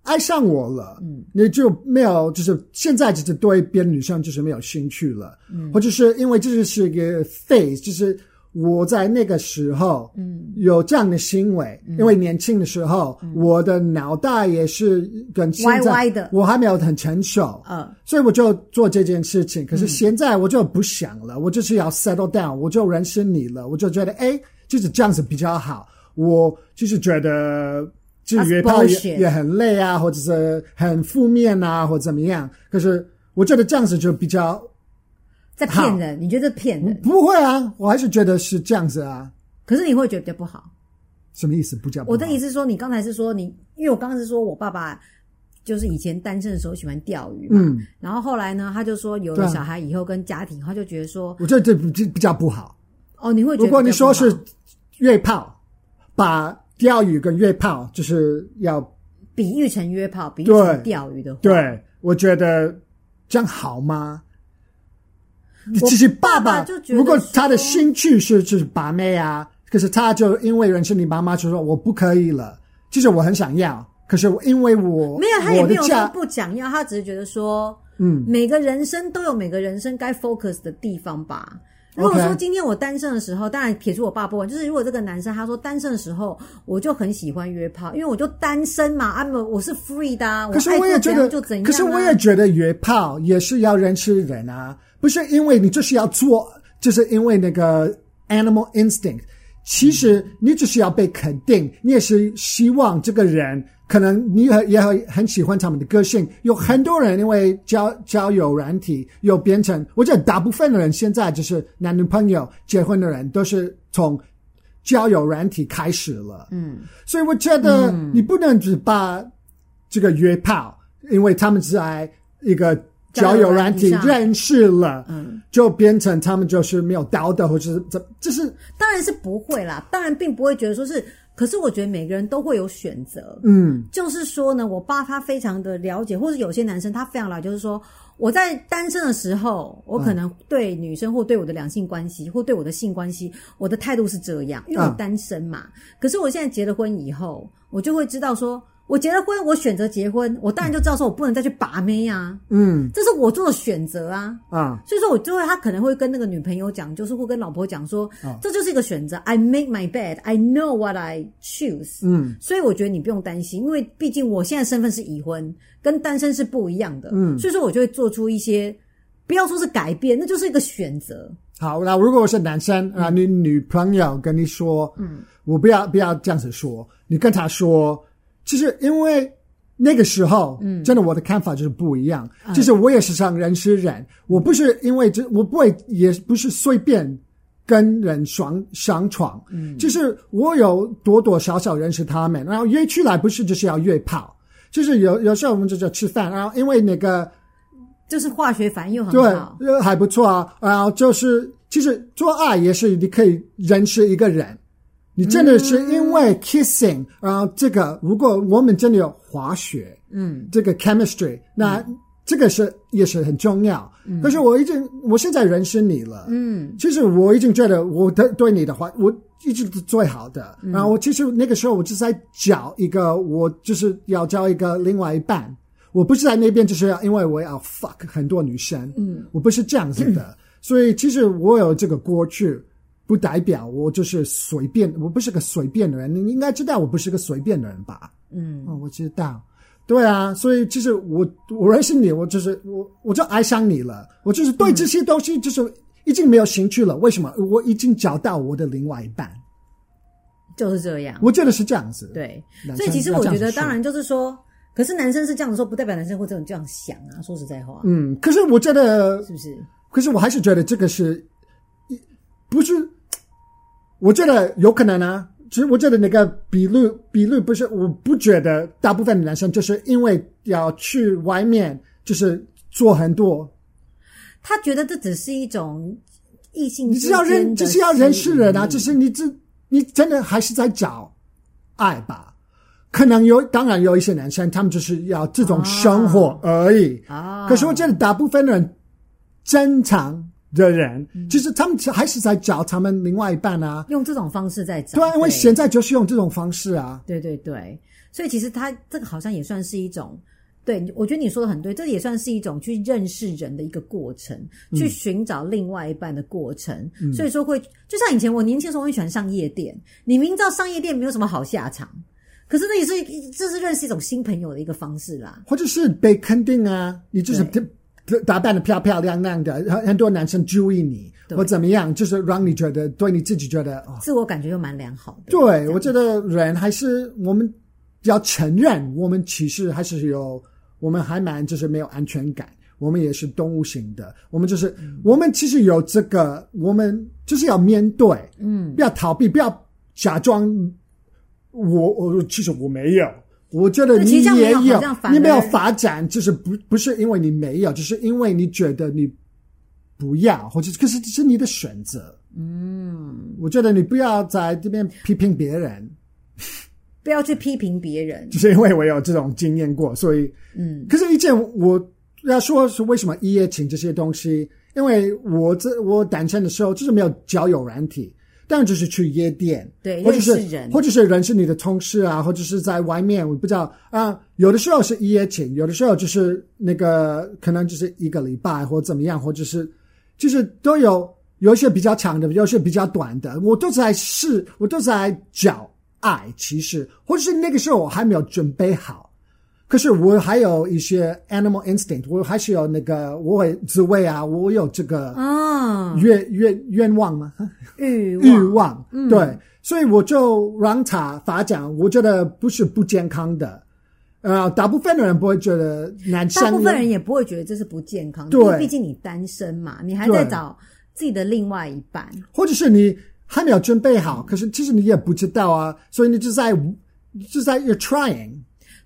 爱上我了，嗯，你就没有，就是现在就是对别的女生就是没有兴趣了，嗯，或者是因为这就是一个 phase，就是。我在那个时候，嗯，有这样的行为，嗯、因为年轻的时候，嗯、我的脑袋也是跟现在歪歪的，我还没有很成熟，嗯，所以我就做这件事情。可是现在我就不想了，嗯、我就是要 settle down，我就认识你了，我就觉得，哎，就是这样子比较好。我就是觉得，就约炮也也很累啊，或者是很负面啊，或者怎么样。可是我觉得这样子就比较。在骗人？你觉得骗人？不会啊，我还是觉得是这样子啊。可是你会觉得比较不好？什么意思？不叫不好？我的意思是说，你刚才是说你，因为我刚刚是说我爸爸就是以前单身的时候喜欢钓鱼嘛，嗯，然后后来呢，他就说有了小孩以后跟家庭，他就觉得说，我觉得这比比较不好。哦，你会觉得？如果你说是约炮，把钓鱼跟约炮就是要比喻成约炮，比喻成钓鱼的话，对，我觉得这样好吗？其实爸爸，如果他的兴趣是就是把妹啊，可是他就因为认识你妈妈，就说我不可以了。其实我很想要，可是因为我没有，他也没有说不想要，他只是觉得说，嗯，每个人生都有每个人生该 focus 的地方吧。如果说今天我单身的时候.当然撇除我爸不管，就是如果这个男生他说单身的时候，我就很喜欢约炮，因为我就单身嘛，啊，我是 free 的啊。可是我也觉得，就怎样啊，可是我也觉得约炮也是要认识人啊。不是因为你就是要做就是因为那个 animal instinct。其实你只是要被肯定，你也是希望这个人，可能你也也很喜欢他们的个性。有很多人因为交交友软体，又变成，我觉得大部分的人现在就是男女朋友结婚的人，都是从交友软体开始了。嗯，所以我觉得你不能只把这个约炮，因为他们是在一个。交友软体认识了，嗯，就变成他们就是没有道德，或者是这，就是当然是不会啦，当然并不会觉得说是，可是我觉得每个人都会有选择，嗯，就是说呢，我爸他非常的了解，或者有些男生他非常了解，就是说我在单身的时候，我可能对女生或对我的两性关系或对我的性关系，我的态度是这样，因为我单身嘛，嗯，可是我现在结了婚以后，我就会知道说。我结了婚，我选择结婚，我当然就知道说我不能再去把妹啊，嗯，这是我做的选择啊，啊，所以说我就会他可能会跟那个女朋友讲，就是会跟老婆讲说，啊，这就是一个选择，I make my bed, I know what I choose，嗯，所以我觉得你不用担心，因为毕竟我现在身份是已婚，跟单身是不一样的，嗯，所以说我就会做出一些，不要说是改变，那就是一个选择。好，那如果我是男生啊，你女朋友跟你说，嗯，我不要不要这样子说，你跟他说。其实，因为那个时候，嗯，真的，我的看法就是不一样。嗯、其实我也是想认识人，我不是因为这，我不会，也不是随便跟人上上床。嗯，就是我有多多少少认识他们，然后约出来不是就是要约炮，就是有有时候我们就叫吃饭，然后因为那个就是化学反应又很好，对，还不错啊。然后就是其实做爱也是你可以认识一个人。你真的是因为 kissing，然后这个，如果我们真的有滑雪，嗯，这个 chemistry，那这个是也是很重要。嗯，可是我已经，我现在认识你了，嗯，其实我已经觉得我的对你的话，我一直是最好的。嗯，然后我其实那个时候我就是在找一个，我就是要找一个另外一半。我不是在那边就是要因为我要 fuck 很多女生，嗯，我不是这样子的。嗯，所以其实我有这个过去。不代表我就是随便，我不是个随便的人。你应该知道我不是个随便的人吧？嗯，哦，我知道。对啊，所以其实我我认识你，我就是我我就爱上你了。我就是对这些东西就是已经没有兴趣了。嗯，为什么？我已经找到我的另外一半，就是这样。我觉得是这样子。对，所以其实我觉得，当然就是说，可是男生是这样说，不代表男生会这种这样想啊。说实在话，嗯，可是我觉得是不是？可是我还是觉得这个是，不是。我觉得有可能啊，其实我觉得那个比率比率不是，我不觉得大部分的男生就是因为要去外面就是做很多，他觉得这只是一种异性，你只要认，就是要认识人啊，就是你这你真的还是在找爱吧？可能有，当然有一些男生他们就是要这种生活而已。啊，可是我觉得大部分人正常。的人，其实他们还是在找他们另外一半啊，用这种方式在找。对啊，因为现在就是用这种方式啊。对对对，所以其实他这个好像也算是一种，对，我觉得你说的很对，这也算是一种去认识人的一个过程，嗯、去寻找另外一半的过程。嗯、所以说会，就像以前我年轻时候，我很喜欢上夜店。你明知道上夜店没有什么好下场，可是那也是这是认识一种新朋友的一个方式啦，或者是被肯定啊，你就是。打扮的漂漂亮亮的，很很多男生注意你，或怎么样，就是让你觉得对你自己觉得，哦，自我感觉又蛮良好的。对，我觉得人还是我们要承认，我们其实还是有，我们还蛮就是没有安全感，我们也是动物型的，我们就是、嗯、我们其实有这个，我们就是要面对，嗯，不要逃避，不要假装我我其实我没有。我觉得你也有，你没有发展，就是不不是因为你没有，就是因为你觉得你不要，或者可是这是你的选择。嗯，我觉得你不要在这边批评别人，不要去批评别人，就是因为我有这种经验过，所以嗯。可是，一件我要说是为什么一夜情这些东西，因为我这我单身的时候就是没有交友软体。当然就是去夜店，对，或者是人，或者是认识你的同事啊，或者是在外面，我不知道啊。有的时候是一夜情，有的时候就是那个可能就是一个礼拜或怎么样，或者是就是都有有一些比较长的，有一些比较短的，我都在试，我都在找爱，其实或者是那个时候我还没有准备好。可是我还有一些 animal instinct，我还是有那个我会自慰啊，我有这个啊。愿愿愿望吗？欲 欲望，对，嗯、所以我就让他发展，我觉得不是不健康的。呃，大部分的人不会觉得男生，大部分人也不会觉得这是不健康的，对，因为毕竟你单身嘛，你还在找自己的另外一半，或者是你还没有准备好，可是其实你也不知道啊，所以你就在就在 you're trying，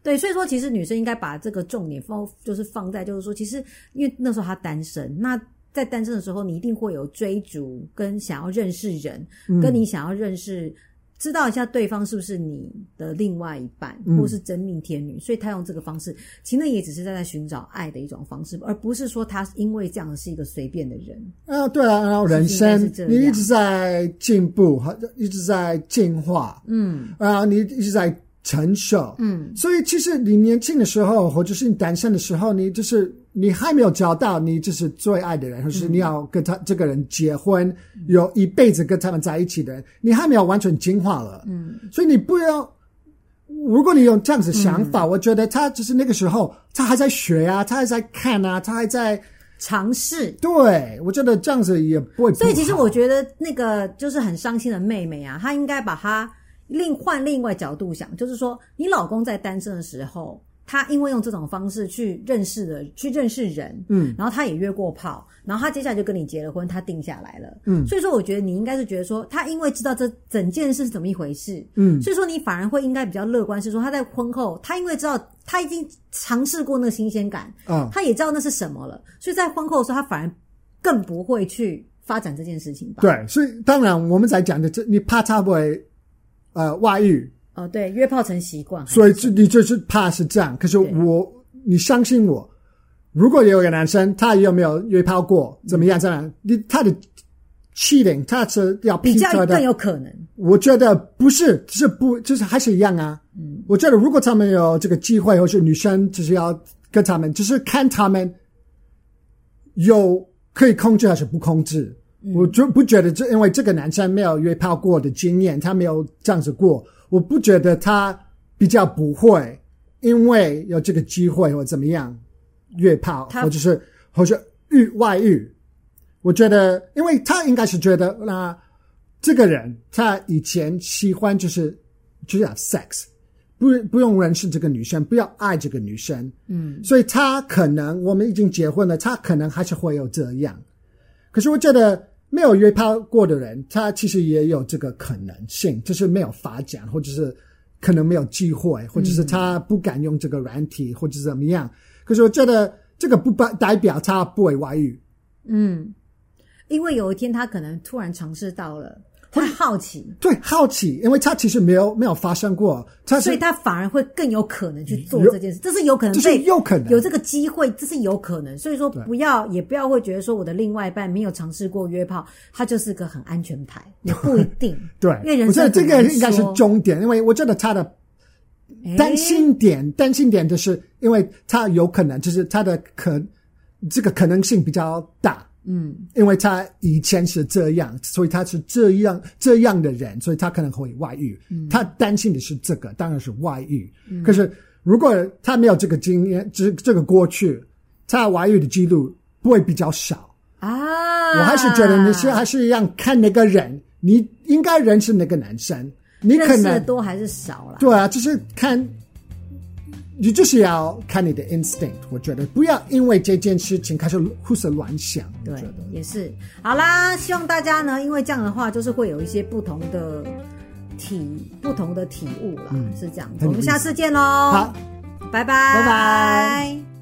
对，所以说其实女生应该把这个重点放，就是放在就是说，其实因为那时候她单身，那在单身的时候，你一定会有追逐跟想要认识人，嗯、跟你想要认识。知道一下对方是不是你的另外一半，或是真命天女，嗯、所以他用这个方式，其实那也只是在在寻找爱的一种方式，而不是说他因为这样是一个随便的人。啊，对啊，然后人生你一直在进步，一直在进化，嗯，啊，你一直在。成熟，嗯，所以其实你年轻的时候，或者是你单身的时候，你就是你还没有找到你就是最爱的人，或是你要跟他这个人结婚，嗯、有一辈子跟他们在一起的人，你还没有完全进化了，嗯，所以你不要，如果你有这样子想法，嗯、我觉得他就是那个时候他还在学啊，他还在看啊，他还在尝试，对，我觉得这样子也不会不。所以其实我觉得那个就是很伤心的妹妹啊，她应该把她。另换另外角度想，就是说，你老公在单身的时候，他因为用这种方式去认识的，去认识人，嗯，然后他也约过炮，然后他接下来就跟你结了婚，他定下来了，嗯，所以说，我觉得你应该是觉得说，他因为知道这整件事是怎么一回事，嗯，所以说你反而会应该比较乐观，是说他在婚后，他因为知道他已经尝试过那个新鲜感，嗯，他也知道那是什么了，所以在婚后的时候，他反而更不会去发展这件事情吧？对，所以当然我们在讲的这，你怕差不会。呃，外遇哦，对，约炮成习惯，所以这你就是怕是这样。可是我，你相信我，如果有一个男生，他有没有约炮过？怎么样？这样，你他的 cheating，他是要比较更有可能。我觉得不是，就是不，就是还是一样啊。嗯，我觉得如果他们有这个机会，或是女生就是要跟他们，就是看他们有可以控制还是不控制。我就不觉得这，因为这个男生没有约炮过的经验，他没有这样子过，我不觉得他比较不会，因为有这个机会或怎么样约炮，或者是或者遇外遇。我觉得，因为他应该是觉得，那这个人他以前喜欢就是就是 sex，不不用认识这个女生，不要爱这个女生，嗯，所以他可能我们已经结婚了，他可能还是会有这样。可是我觉得。没有约炮过的人，他其实也有这个可能性，就是没有发展，或者是可能没有机会，或者是他不敢用这个软体，或者是怎么样。可是我觉得这个不代表他不会外遇。嗯，因为有一天他可能突然尝试到了。他好奇，对，好奇，因为他其实没有没有发生过，他所以他反而会更有可能去做这件事，这是有可能，这是有可能有这个机会，这是有可能。所以说，不要也不要会觉得说我的另外一半没有尝试过约炮，他就是个很安全牌，也不一定。对，因为人生我觉得这个应该是终点，因为我觉得他的担心点，诶担心点就是因为他有可能，就是他的可这个可能性比较大。嗯，因为他以前是这样，所以他是这样这样的人，所以他可能会外遇。嗯，他担心的是这个，当然是外遇。嗯，可是如果他没有这个经验，这这个过去，他外遇的记录不会比较少啊。我还是觉得你是还是一样看那个人，你应该认识那个男生，你可能认识的多还是少了？对啊，就是看。你就是要看你的 instinct，我觉得不要因为这件事情开始胡思乱想。对，也是。好啦，希望大家呢，因为这样的话，就是会有一些不同的体、不同的体悟啦。嗯，是这样子。我们下次见喽。好，拜拜，拜拜。